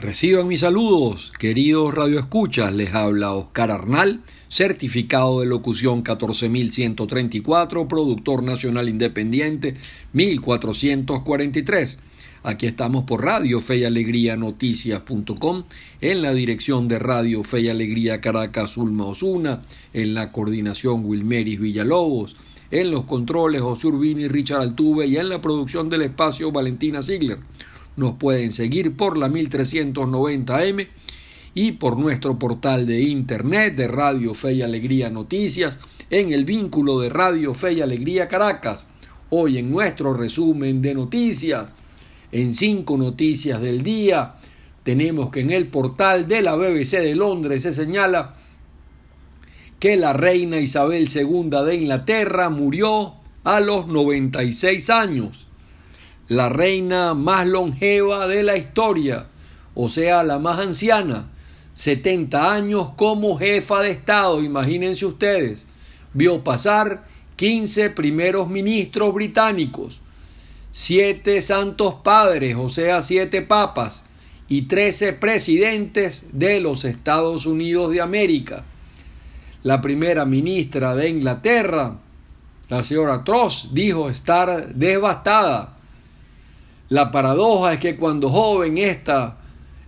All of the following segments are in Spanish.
Reciban mis saludos, queridos radioescuchas. Les habla Oscar Arnal, certificado de locución 14134, productor nacional independiente 1443. Aquí estamos por Radio Fe y Alegría Noticias.com, en la dirección de Radio Fe y Alegría Caracas Ulma Osuna, en la coordinación Wilmeris Villalobos, en los controles José y Richard Altuve y en la producción del espacio Valentina Ziegler. Nos pueden seguir por la 1390M y por nuestro portal de internet de Radio Fe y Alegría Noticias en el vínculo de Radio Fe y Alegría Caracas. Hoy en nuestro resumen de noticias, en cinco noticias del día, tenemos que en el portal de la BBC de Londres se señala que la reina Isabel II de Inglaterra murió a los 96 años la reina más longeva de la historia, o sea, la más anciana, 70 años como jefa de Estado, imagínense ustedes, vio pasar 15 primeros ministros británicos, 7 santos padres, o sea, 7 papas, y 13 presidentes de los Estados Unidos de América. La primera ministra de Inglaterra, la señora Truss, dijo estar devastada la paradoja es que cuando joven esta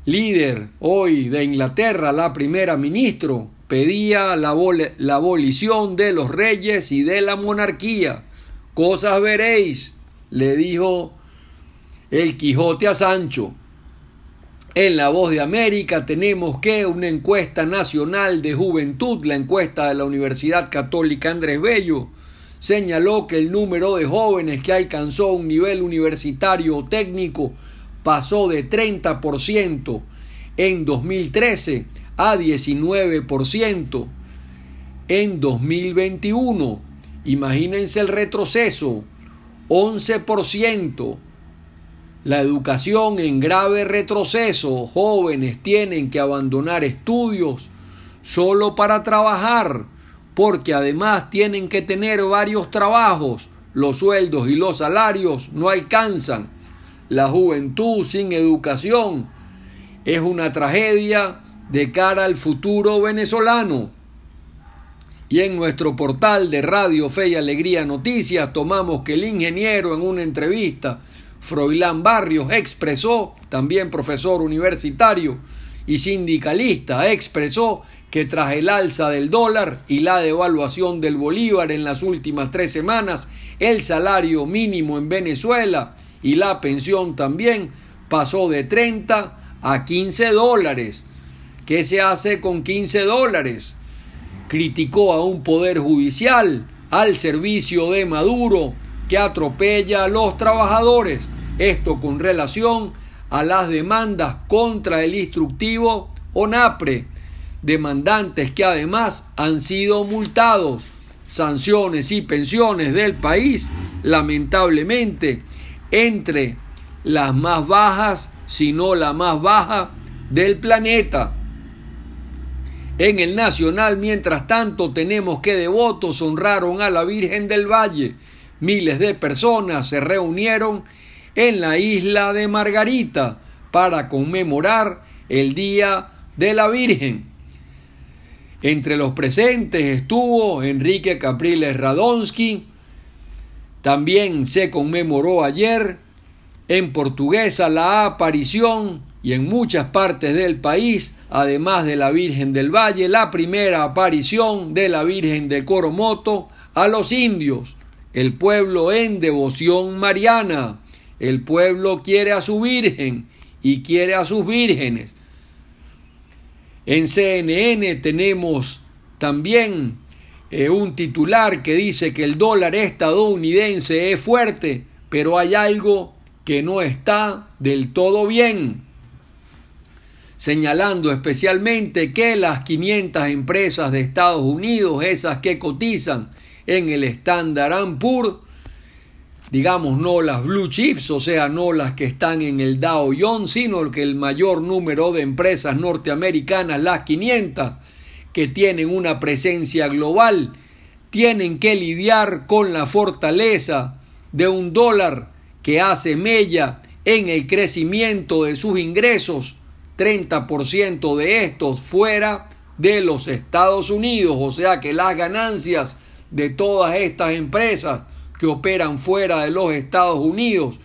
líder hoy de Inglaterra, la primera ministro, pedía la, la abolición de los reyes y de la monarquía. Cosas veréis, le dijo el Quijote a Sancho. En la voz de América tenemos que una encuesta nacional de juventud, la encuesta de la Universidad Católica Andrés Bello, señaló que el número de jóvenes que alcanzó un nivel universitario o técnico pasó de 30% en 2013 a 19% en 2021. Imagínense el retroceso, 11%. La educación en grave retroceso, jóvenes tienen que abandonar estudios solo para trabajar porque además tienen que tener varios trabajos, los sueldos y los salarios no alcanzan. La juventud sin educación es una tragedia de cara al futuro venezolano. Y en nuestro portal de Radio Fe y Alegría Noticias tomamos que el ingeniero en una entrevista, Froilán Barrios, expresó, también profesor universitario y sindicalista, expresó que tras el alza del dólar y la devaluación del bolívar en las últimas tres semanas, el salario mínimo en Venezuela y la pensión también pasó de 30 a 15 dólares. ¿Qué se hace con 15 dólares? Criticó a un poder judicial al servicio de Maduro que atropella a los trabajadores. Esto con relación a las demandas contra el instructivo ONAPRE demandantes que además han sido multados. Sanciones y pensiones del país, lamentablemente, entre las más bajas, si no la más baja, del planeta. En el Nacional, mientras tanto, tenemos que devotos honraron a la Virgen del Valle. Miles de personas se reunieron en la isla de Margarita para conmemorar el Día de la Virgen. Entre los presentes estuvo Enrique Capriles Radonsky. También se conmemoró ayer en portuguesa la aparición y en muchas partes del país, además de la Virgen del Valle, la primera aparición de la Virgen de Coromoto a los indios, el pueblo en devoción mariana. El pueblo quiere a su Virgen y quiere a sus vírgenes. En CNN tenemos también eh, un titular que dice que el dólar estadounidense es fuerte, pero hay algo que no está del todo bien, señalando especialmente que las 500 empresas de Estados Unidos, esas que cotizan en el Standard Poor's, digamos, no las blue chips, o sea, no las que están en el Dow Jones, sino que el mayor número de empresas norteamericanas, las 500, que tienen una presencia global, tienen que lidiar con la fortaleza de un dólar que hace mella en el crecimiento de sus ingresos, 30% de estos fuera de los Estados Unidos, o sea que las ganancias de todas estas empresas que operan fuera de los Estados Unidos,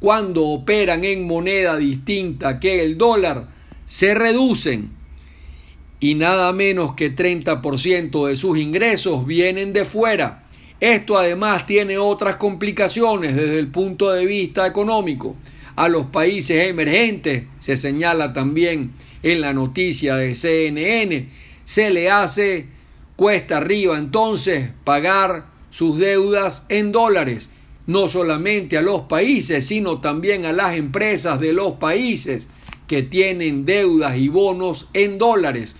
cuando operan en moneda distinta que el dólar, se reducen y nada menos que 30% de sus ingresos vienen de fuera. Esto además tiene otras complicaciones desde el punto de vista económico. A los países emergentes, se señala también en la noticia de CNN, se le hace cuesta arriba entonces pagar sus deudas en dólares, no solamente a los países, sino también a las empresas de los países que tienen deudas y bonos en dólares.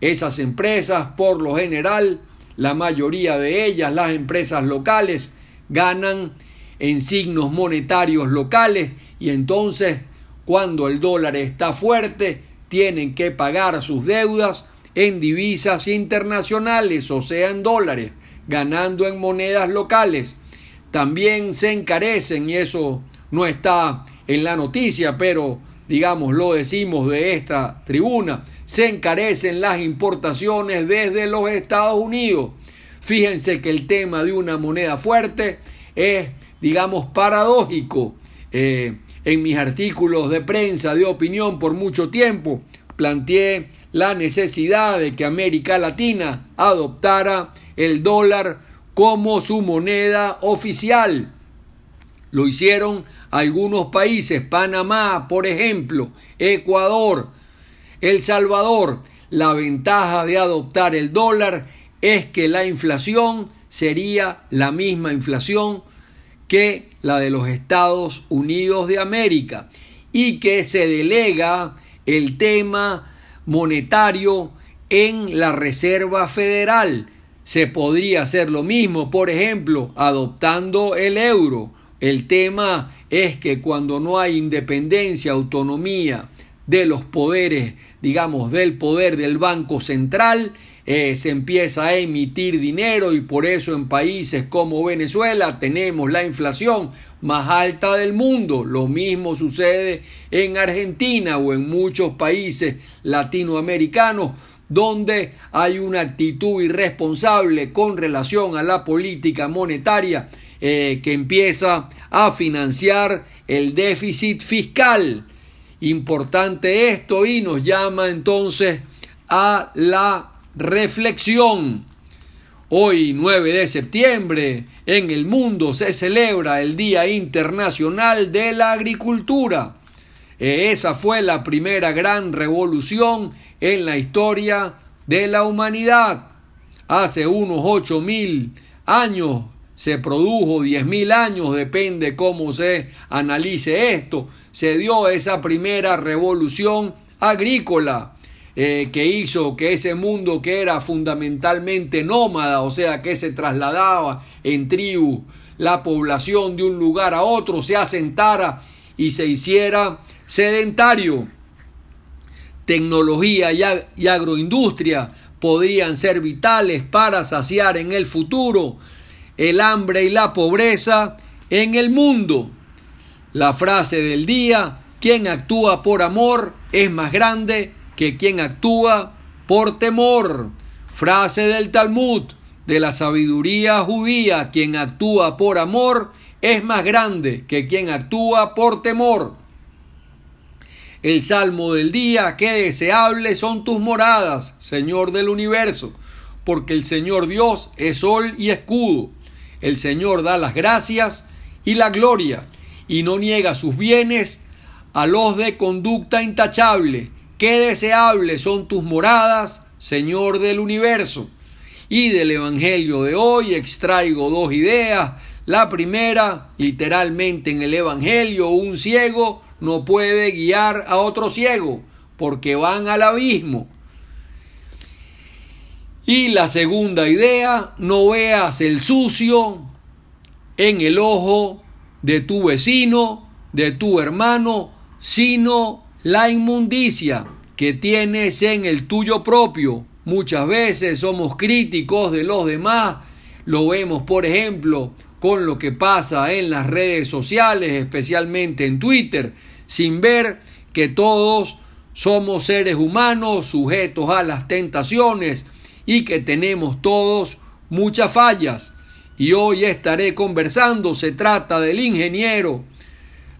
Esas empresas, por lo general, la mayoría de ellas, las empresas locales, ganan en signos monetarios locales y entonces cuando el dólar está fuerte tienen que pagar sus deudas en divisas internacionales, o sea, en dólares, ganando en monedas locales. También se encarecen, y eso no está en la noticia, pero digamos, lo decimos de esta tribuna, se encarecen las importaciones desde los Estados Unidos. Fíjense que el tema de una moneda fuerte es, digamos, paradójico. Eh, en mis artículos de prensa de opinión por mucho tiempo planteé la necesidad de que América Latina adoptara el dólar como su moneda oficial. Lo hicieron algunos países, Panamá, por ejemplo, Ecuador, El Salvador. La ventaja de adoptar el dólar es que la inflación sería la misma inflación que la de los Estados Unidos de América y que se delega el tema monetario en la Reserva Federal. Se podría hacer lo mismo, por ejemplo, adoptando el euro. El tema es que cuando no hay independencia, autonomía de los poderes, digamos, del poder del Banco Central, eh, se empieza a emitir dinero y por eso en países como Venezuela tenemos la inflación más alta del mundo. Lo mismo sucede en Argentina o en muchos países latinoamericanos donde hay una actitud irresponsable con relación a la política monetaria eh, que empieza a financiar el déficit fiscal. Importante esto y nos llama entonces a la reflexión. Hoy, 9 de septiembre, en el mundo se celebra el Día Internacional de la Agricultura. E esa fue la primera gran revolución en la historia de la humanidad. Hace unos ocho mil años se produjo, diez mil años, depende cómo se analice esto, se dio esa primera revolución agrícola eh, que hizo que ese mundo que era fundamentalmente nómada, o sea, que se trasladaba en tribu, la población de un lugar a otro, se asentara y se hiciera sedentario. Tecnología y agroindustria podrían ser vitales para saciar en el futuro el hambre y la pobreza en el mundo. La frase del día, quien actúa por amor es más grande que quien actúa por temor. Frase del Talmud, de la sabiduría judía, quien actúa por amor es más grande que quien actúa por temor. El salmo del día, qué deseables son tus moradas, Señor del universo, porque el Señor Dios es sol y escudo. El Señor da las gracias y la gloria, y no niega sus bienes a los de conducta intachable. Qué deseables son tus moradas, Señor del universo. Y del Evangelio de hoy extraigo dos ideas. La primera, literalmente en el Evangelio, un ciego no puede guiar a otro ciego porque van al abismo. Y la segunda idea, no veas el sucio en el ojo de tu vecino, de tu hermano, sino la inmundicia que tienes en el tuyo propio. Muchas veces somos críticos de los demás, lo vemos por ejemplo con lo que pasa en las redes sociales, especialmente en Twitter, sin ver que todos somos seres humanos sujetos a las tentaciones y que tenemos todos muchas fallas. Y hoy estaré conversando, se trata del ingeniero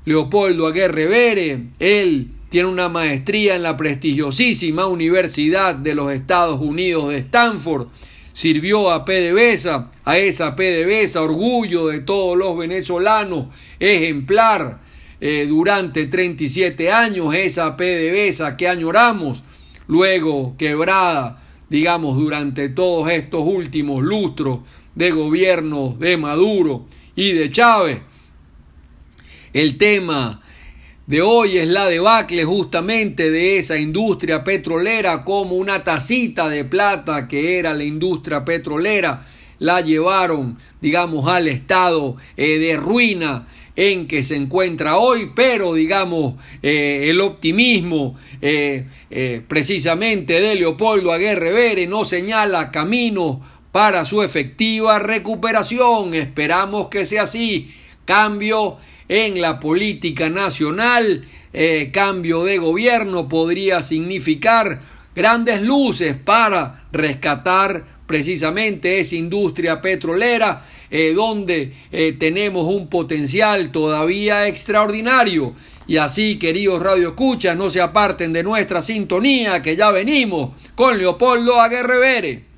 Leopoldo Aguerre Vere. Él tiene una maestría en la prestigiosísima Universidad de los Estados Unidos de Stanford. Sirvió a PDVSA, a esa PDVSA, orgullo de todos los venezolanos, ejemplar eh, durante 37 años, esa PDVSA que añoramos, luego quebrada, digamos, durante todos estos últimos lustros de gobierno de Maduro y de Chávez. El tema de hoy es la debacle justamente de esa industria petrolera como una tacita de plata que era la industria petrolera la llevaron digamos al estado eh, de ruina en que se encuentra hoy, pero digamos eh, el optimismo eh, precisamente de Leopoldo Aguerre Vere no señala camino para su efectiva recuperación. Esperamos que sea así. Cambio en la política nacional, eh, cambio de gobierno podría significar grandes luces para rescatar precisamente esa industria petrolera eh, donde eh, tenemos un potencial todavía extraordinario. Y así, queridos Radio Escuchas, no se aparten de nuestra sintonía que ya venimos con Leopoldo Aguerrevere.